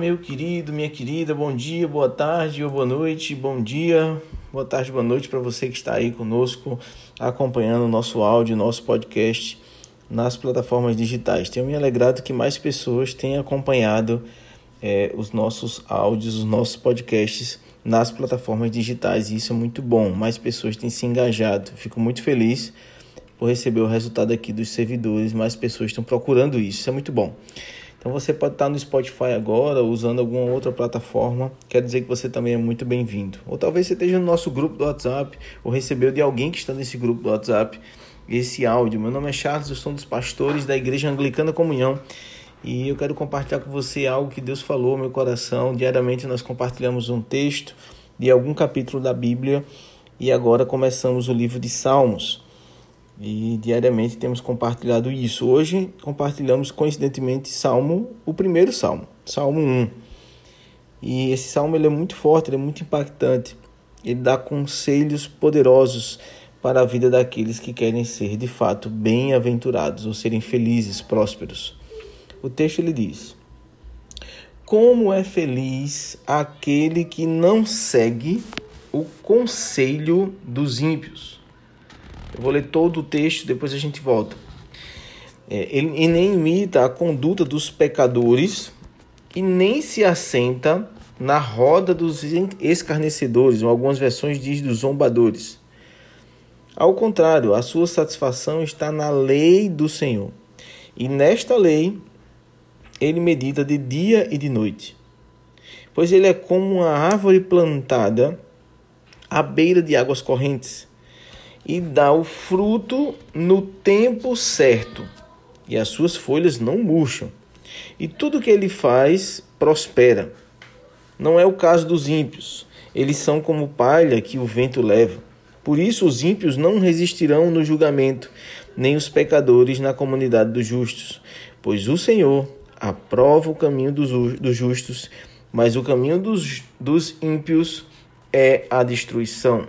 meu querido, minha querida, bom dia, boa tarde ou boa noite, bom dia, boa tarde, boa noite para você que está aí conosco acompanhando o nosso áudio, nosso podcast nas plataformas digitais. Tenho me alegrado que mais pessoas tenham acompanhado é, os nossos áudios, os nossos podcasts nas plataformas digitais e isso é muito bom. Mais pessoas têm se engajado. Fico muito feliz por receber o resultado aqui dos servidores. Mais pessoas estão procurando isso. Isso é muito bom. Então você pode estar no Spotify agora, usando alguma outra plataforma, quer dizer que você também é muito bem-vindo. Ou talvez você esteja no nosso grupo do WhatsApp, ou recebeu de alguém que está nesse grupo do WhatsApp esse áudio. Meu nome é Charles, eu sou um dos pastores da Igreja Anglicana Comunhão e eu quero compartilhar com você algo que Deus falou no meu coração. Diariamente nós compartilhamos um texto de algum capítulo da Bíblia e agora começamos o livro de Salmos. E diariamente temos compartilhado isso. Hoje compartilhamos coincidentemente Salmo, o primeiro Salmo, Salmo 1. E esse salmo ele é muito forte, ele é muito impactante. Ele dá conselhos poderosos para a vida daqueles que querem ser de fato bem-aventurados ou serem felizes, prósperos. O texto ele diz: Como é feliz aquele que não segue o conselho dos ímpios eu vou ler todo o texto, depois a gente volta. É, ele, ele nem imita a conduta dos pecadores e nem se assenta na roda dos escarnecedores, ou algumas versões diz dos zombadores. Ao contrário, a sua satisfação está na lei do Senhor. E nesta lei ele medita de dia e de noite. Pois ele é como uma árvore plantada à beira de águas correntes e dá o fruto no tempo certo, e as suas folhas não murcham. E tudo que ele faz prospera. Não é o caso dos ímpios. Eles são como palha que o vento leva. Por isso os ímpios não resistirão no julgamento, nem os pecadores na comunidade dos justos. Pois o Senhor aprova o caminho dos, justos, mas o caminho dos, dos ímpios é a destruição.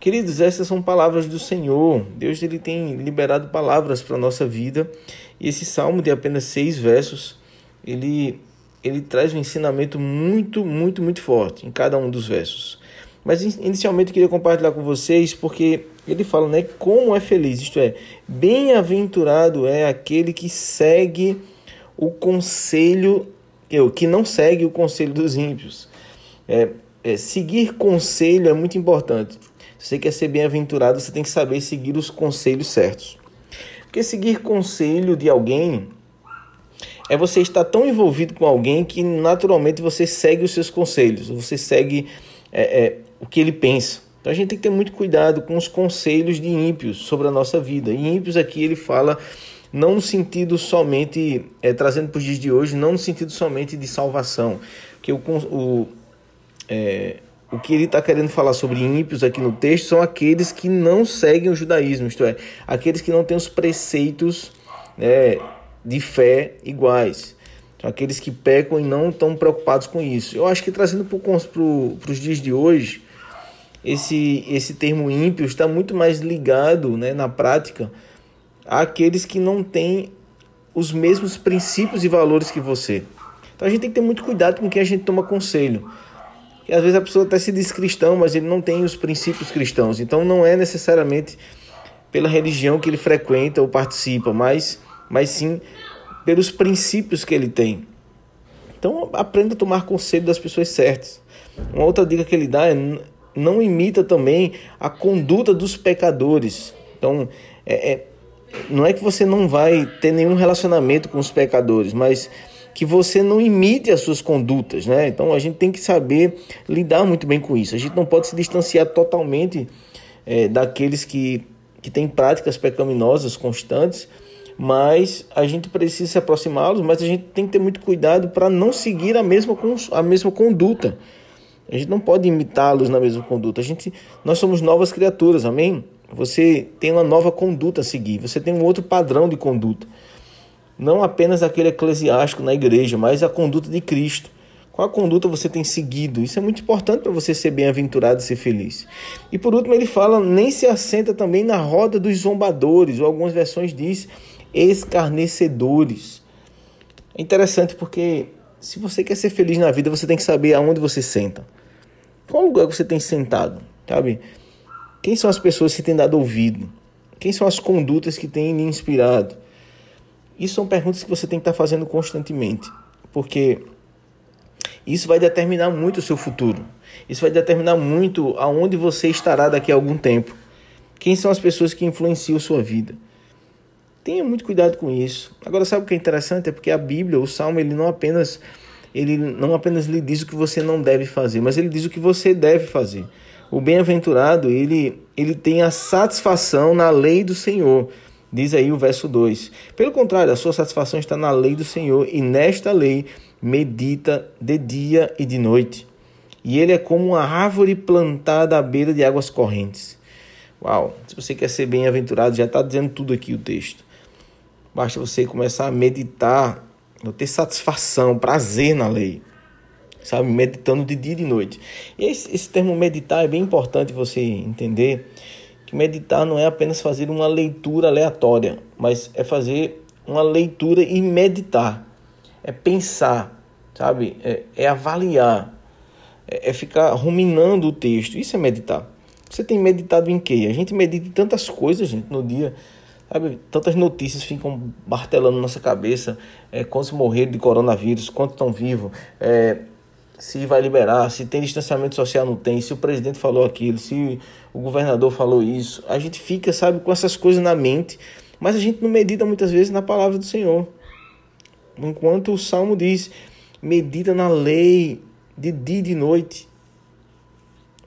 Queridos, essas são palavras do Senhor. Deus ele tem liberado palavras para a nossa vida. E esse salmo de apenas seis versos, ele, ele traz um ensinamento muito, muito, muito forte em cada um dos versos. Mas inicialmente eu queria compartilhar com vocês porque ele fala, né, como é feliz, isto é, bem-aventurado é aquele que segue o conselho, que não segue o conselho dos ímpios. É, é, seguir conselho é muito importante. Você quer ser bem-aventurado, você tem que saber seguir os conselhos certos. Porque seguir conselho de alguém é você estar tão envolvido com alguém que naturalmente você segue os seus conselhos, você segue é, é, o que ele pensa. Então a gente tem que ter muito cuidado com os conselhos de ímpios sobre a nossa vida. E ímpios aqui ele fala não no sentido somente, é, trazendo para os dias de hoje, não no sentido somente de salvação. Que o, o é, o que ele está querendo falar sobre ímpios aqui no texto são aqueles que não seguem o judaísmo, isto é, aqueles que não têm os preceitos né, de fé iguais. Aqueles que pecam e não estão preocupados com isso. Eu acho que trazendo para os dias de hoje, esse, esse termo ímpio está muito mais ligado né, na prática àqueles que não têm os mesmos princípios e valores que você. Então a gente tem que ter muito cuidado com quem a gente toma conselho. E às vezes a pessoa até se diz cristão, mas ele não tem os princípios cristãos. Então não é necessariamente pela religião que ele frequenta ou participa, mas, mas sim pelos princípios que ele tem. Então aprenda a tomar conselho das pessoas certas. Uma outra dica que ele dá é não imita também a conduta dos pecadores. Então, é, é, não é que você não vai ter nenhum relacionamento com os pecadores, mas que você não imite as suas condutas, né? Então a gente tem que saber lidar muito bem com isso. A gente não pode se distanciar totalmente é, daqueles que, que têm práticas pecaminosas constantes, mas a gente precisa se aproximá-los, mas a gente tem que ter muito cuidado para não seguir a mesma, a mesma conduta. A gente não pode imitá-los na mesma conduta. A gente, nós somos novas criaturas, amém? Você tem uma nova conduta a seguir, você tem um outro padrão de conduta não apenas aquele eclesiástico na igreja, mas a conduta de Cristo. Qual a conduta você tem seguido? Isso é muito importante para você ser bem-aventurado e ser feliz. E por último, ele fala: nem se assenta também na roda dos zombadores, ou algumas versões diz escarnecedores. É interessante porque se você quer ser feliz na vida, você tem que saber aonde você senta. Qual lugar você tem sentado, sabe? Quem são as pessoas que têm dado ouvido? Quem são as condutas que têm lhe inspirado? Isso são perguntas que você tem que estar fazendo constantemente, porque isso vai determinar muito o seu futuro. Isso vai determinar muito aonde você estará daqui a algum tempo. Quem são as pessoas que influenciam sua vida? Tenha muito cuidado com isso. Agora sabe o que é interessante é porque a Bíblia, o Salmo, ele não apenas ele não apenas lhe diz o que você não deve fazer, mas ele diz o que você deve fazer. O bem-aventurado, ele ele tem a satisfação na lei do Senhor. Diz aí o verso 2. Pelo contrário, a sua satisfação está na lei do Senhor, e nesta lei medita de dia e de noite. E ele é como uma árvore plantada à beira de águas correntes. Uau! Se você quer ser bem-aventurado, já está dizendo tudo aqui o texto. Basta você começar a meditar, ter satisfação, prazer na lei. Sabe? Meditando de dia e de noite. E esse, esse termo meditar é bem importante você entender que meditar não é apenas fazer uma leitura aleatória, mas é fazer uma leitura e meditar. É pensar, sabe? É, é avaliar. É, é ficar ruminando o texto. Isso é meditar. Você tem meditado em quê? A gente medita em tantas coisas, gente, no dia. Sabe, tantas notícias ficam martelando nossa cabeça. É, quantos morreram de coronavírus, quantos estão vivos, é, se vai liberar, se tem distanciamento social, não tem, se o presidente falou aquilo, se o governador falou isso. A gente fica, sabe, com essas coisas na mente, mas a gente não medita muitas vezes na palavra do Senhor. Enquanto o Salmo diz, medita na lei de dia e de noite.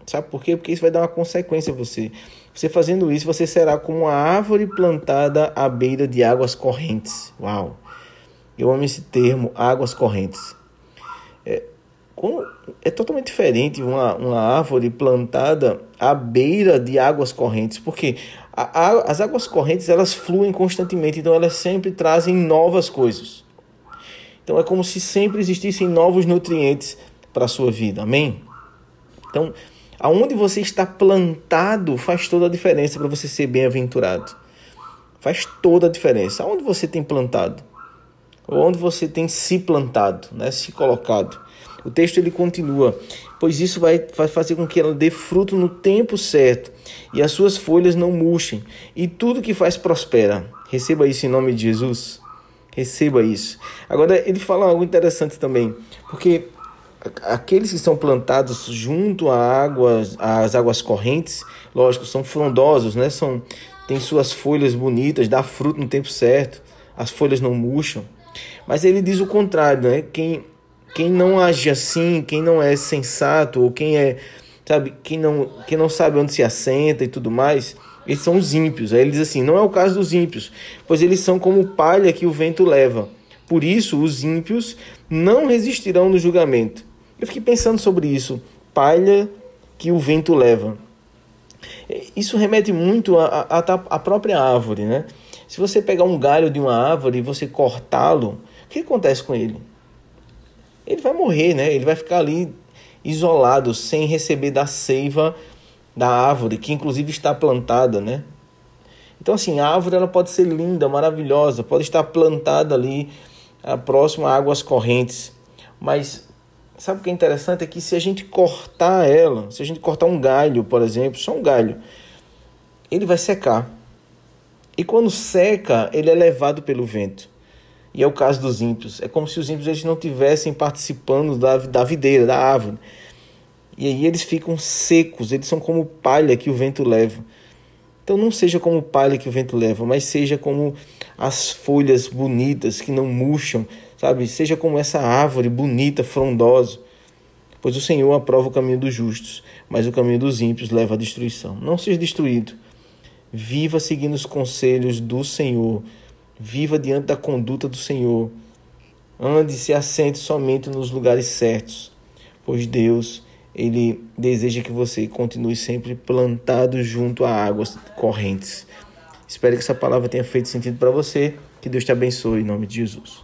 Sabe por quê? Porque isso vai dar uma consequência a você. Você fazendo isso, você será como uma árvore plantada à beira de águas correntes. Uau! Eu amo esse termo, águas correntes. É, é totalmente diferente uma, uma árvore plantada à beira de águas correntes, porque a, a, as águas correntes elas fluem constantemente, então elas sempre trazem novas coisas. Então é como se sempre existissem novos nutrientes para a sua vida, amém? Então, Aonde você está plantado faz toda a diferença para você ser bem-aventurado. Faz toda a diferença. Aonde você tem plantado? Onde você tem se plantado, né? se colocado. O texto ele continua, pois isso vai, vai fazer com que ela dê fruto no tempo certo e as suas folhas não murchem e tudo que faz prospera. Receba isso em nome de Jesus. Receba isso. Agora ele fala algo interessante também, porque aqueles que são plantados junto a águas, às águas correntes, lógico, são frondosos, né? São tem suas folhas bonitas, dá fruto no tempo certo, as folhas não murcham. Mas ele diz o contrário, né? Quem quem não age assim, quem não é sensato ou quem é, sabe, quem não quem não sabe onde se assenta e tudo mais, eles são os ímpios. Aí ele diz assim: "Não é o caso dos ímpios, pois eles são como palha que o vento leva. Por isso os ímpios não resistirão no julgamento." Eu fiquei pensando sobre isso. Palha que o vento leva. Isso remete muito à própria árvore, né? Se você pegar um galho de uma árvore e você cortá-lo, o que acontece com ele? Ele vai morrer, né? Ele vai ficar ali isolado, sem receber da seiva da árvore, que inclusive está plantada, né? Então, assim, a árvore ela pode ser linda, maravilhosa, pode estar plantada ali, próximo a águas correntes, mas sabe o que é interessante? É que se a gente cortar ela, se a gente cortar um galho, por exemplo, só um galho, ele vai secar. E quando seca, ele é levado pelo vento. E é o caso dos ímpios. É como se os ímpios eles não tivessem participando da, da videira, da árvore. E aí eles ficam secos, eles são como palha que o vento leva. Então não seja como palha que o vento leva, mas seja como as folhas bonitas que não murcham, sabe? Seja como essa árvore bonita, frondosa. Pois o Senhor aprova o caminho dos justos, mas o caminho dos ímpios leva à destruição. Não seja destruído. Viva seguindo os conselhos do Senhor. Viva diante da conduta do Senhor. Ande e se assente somente nos lugares certos, pois Deus, ele deseja que você continue sempre plantado junto a águas correntes. Espero que essa palavra tenha feito sentido para você. Que Deus te abençoe em nome de Jesus.